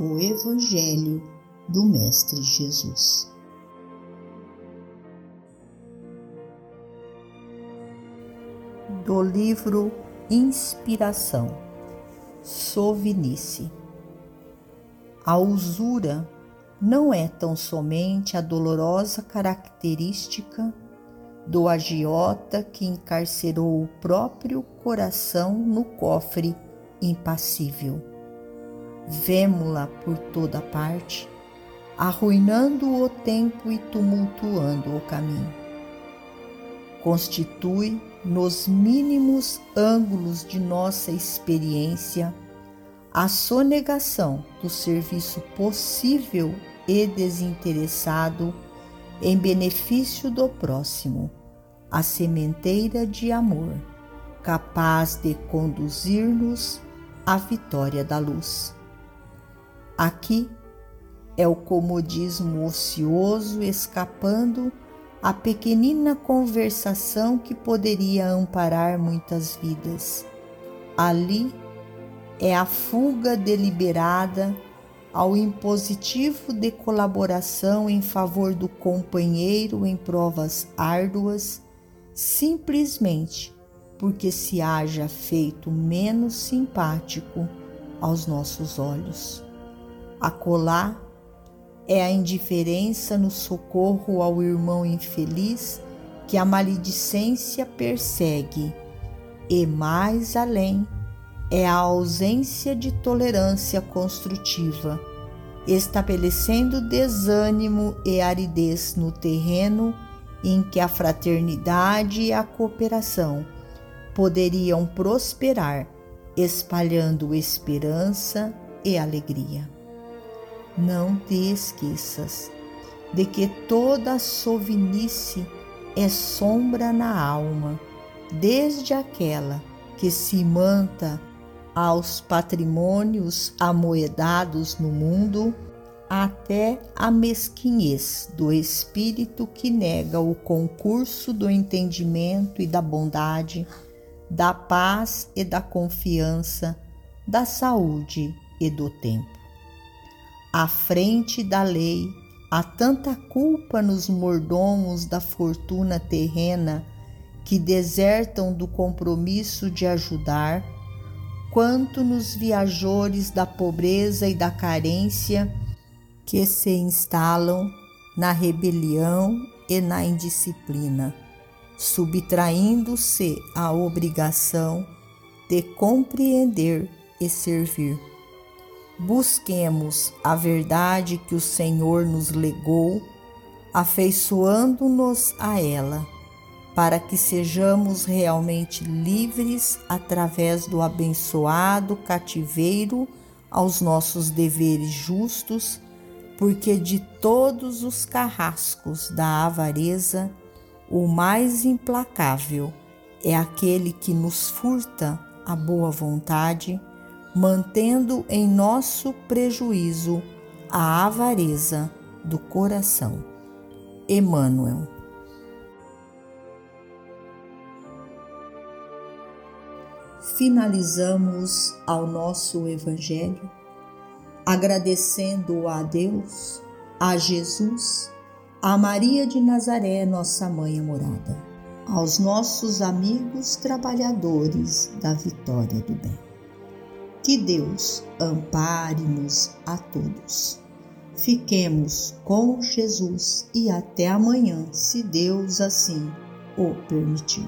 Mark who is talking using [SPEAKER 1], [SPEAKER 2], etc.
[SPEAKER 1] o Evangelho do Mestre Jesus. Do livro Inspiração, Sovinice. A usura não é tão somente a dolorosa característica do agiota que encarcerou o próprio coração no cofre impassível. Vemo-la por toda parte, arruinando o tempo e tumultuando o caminho. Constitui, nos mínimos ângulos de nossa experiência, a sonegação do serviço possível e desinteressado em benefício do próximo a sementeira de amor, capaz de conduzir-nos à vitória da luz. Aqui é o comodismo ocioso escapando à pequenina conversação que poderia amparar muitas vidas. Ali é a fuga deliberada ao impositivo de colaboração em favor do companheiro em provas árduas simplesmente porque se haja feito menos simpático aos nossos olhos. Acolá é a indiferença no socorro ao irmão infeliz que a maledicência persegue, e mais além é a ausência de tolerância construtiva, estabelecendo desânimo e aridez no terreno em que a fraternidade e a cooperação poderiam prosperar, espalhando esperança e alegria. Não te esqueças de que toda sovinice é sombra na alma, desde aquela que se manta aos patrimônios amoedados no mundo até a mesquinhez do espírito que nega o concurso do entendimento e da bondade, da paz e da confiança, da saúde e do tempo. À frente da lei, há tanta culpa nos mordomos da fortuna terrena que desertam do compromisso de ajudar, quanto nos viajores da pobreza e da carência que se instalam na rebelião e na indisciplina, subtraindo-se à obrigação de compreender e servir. Busquemos a verdade que o Senhor nos legou, afeiçoando-nos a ela, para que sejamos realmente livres através do abençoado cativeiro aos nossos deveres justos porque de todos os carrascos da avareza, o mais implacável é aquele que nos furta a boa vontade, mantendo em nosso prejuízo a avareza do coração. Emmanuel. Finalizamos ao nosso Evangelho agradecendo a Deus, a Jesus, a Maria de Nazaré, nossa mãe amorada, aos nossos amigos trabalhadores da vitória do bem. Que Deus ampare-nos a todos. Fiquemos com Jesus e até amanhã, se Deus assim o permitir.